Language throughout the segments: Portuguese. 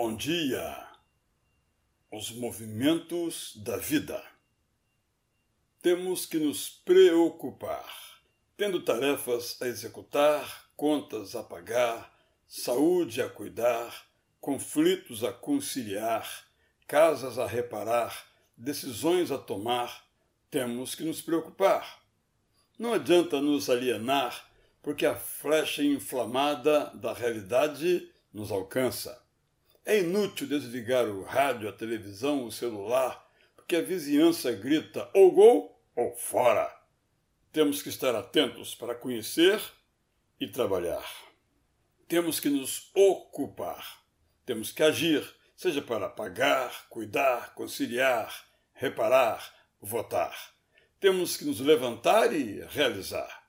Bom dia! Os movimentos da vida. Temos que nos preocupar, tendo tarefas a executar, contas a pagar, saúde a cuidar, conflitos a conciliar, casas a reparar, decisões a tomar, temos que nos preocupar. Não adianta nos alienar, porque a flecha inflamada da realidade nos alcança é inútil desligar o rádio, a televisão, o celular, porque a vizinhança grita ou gol ou fora. Temos que estar atentos para conhecer e trabalhar. Temos que nos ocupar. Temos que agir, seja para pagar, cuidar, conciliar, reparar, votar. Temos que nos levantar e realizar.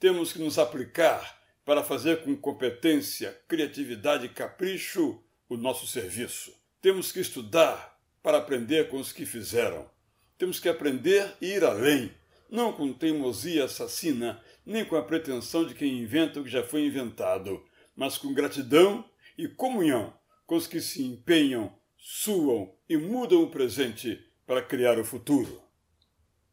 Temos que nos aplicar para fazer com competência, criatividade e capricho o nosso serviço. Temos que estudar para aprender com os que fizeram. Temos que aprender e ir além, não com teimosia assassina, nem com a pretensão de quem inventa o que já foi inventado, mas com gratidão e comunhão com os que se empenham, suam e mudam o presente para criar o futuro.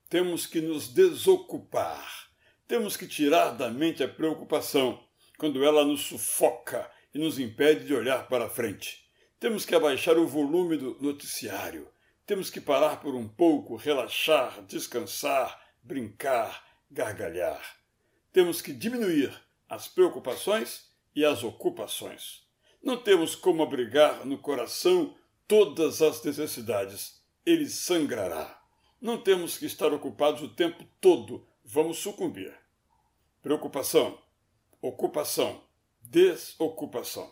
Temos que nos desocupar. Temos que tirar da mente a preocupação quando ela nos sufoca e nos impede de olhar para frente. Temos que abaixar o volume do noticiário. Temos que parar por um pouco, relaxar, descansar, brincar, gargalhar. Temos que diminuir as preocupações e as ocupações. Não temos como abrigar no coração todas as necessidades. Ele sangrará. Não temos que estar ocupados o tempo todo. Vamos sucumbir. Preocupação, ocupação, desocupação.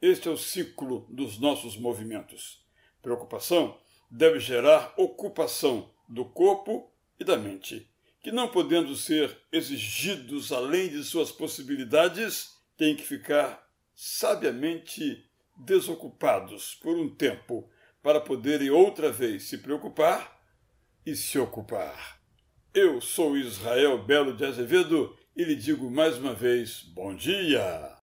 Este é o ciclo dos nossos movimentos. Preocupação deve gerar ocupação do corpo e da mente, que não podendo ser exigidos além de suas possibilidades, têm que ficar sabiamente desocupados por um tempo para poderem outra vez se preocupar e se ocupar. Eu sou Israel Belo de Azevedo e lhe digo mais uma vez: bom dia!